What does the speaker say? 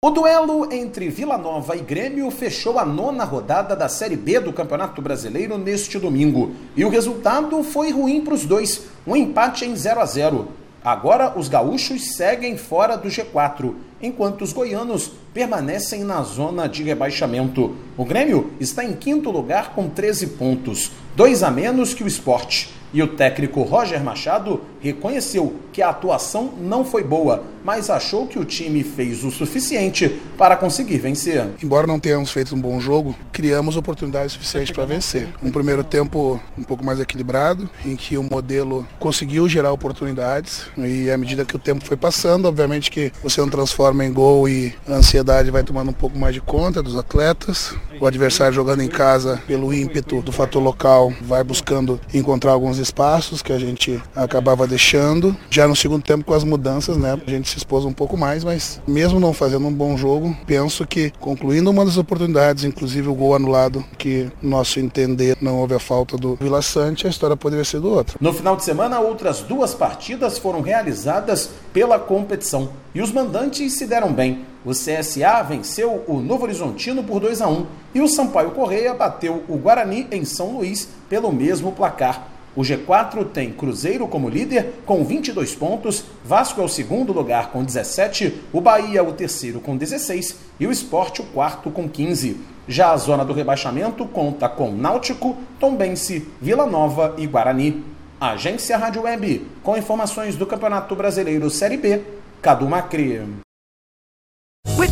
O duelo entre Vila Nova e Grêmio fechou a nona rodada da Série B do Campeonato Brasileiro neste domingo. E o resultado foi ruim para os dois, um empate em 0 a 0. Agora os gaúchos seguem fora do G4, enquanto os goianos permanecem na zona de rebaixamento. O Grêmio está em quinto lugar com 13 pontos, dois a menos que o esporte. E o técnico Roger Machado reconheceu que a atuação não foi boa, mas achou que o time fez o suficiente para conseguir vencer. Embora não tenhamos feito um bom jogo, criamos oportunidades suficientes para vencer. Um primeiro tempo um pouco mais equilibrado, em que o modelo conseguiu gerar oportunidades e à medida que o tempo foi passando, obviamente que você não transforma em gol e a ansiedade vai tomando um pouco mais de conta dos atletas. O adversário jogando em casa pelo ímpeto do fator local vai buscando encontrar alguns espaços que a gente acabava deixando. Já no segundo tempo com as mudanças, né, a gente se expôs um pouco mais, mas mesmo não fazendo um bom jogo, penso que concluindo uma das oportunidades, inclusive o gol anulado, que nosso entender não houve a falta do Vila Sante, a história poderia ser do outro. No final de semana, outras duas partidas foram realizadas pela competição e os mandantes se deram bem. O CSA venceu o Novo Horizontino por 2 a 1 e o Sampaio Correia bateu o Guarani em São Luís pelo mesmo placar. O G4 tem Cruzeiro como líder com 22 pontos, Vasco é o segundo lugar com 17, o Bahia o terceiro com 16 e o Esporte o quarto com 15. Já a zona do rebaixamento conta com Náutico, Tombense, Vila Nova e Guarani. Agência Rádio Web, com informações do Campeonato Brasileiro Série B, Cadu Macri.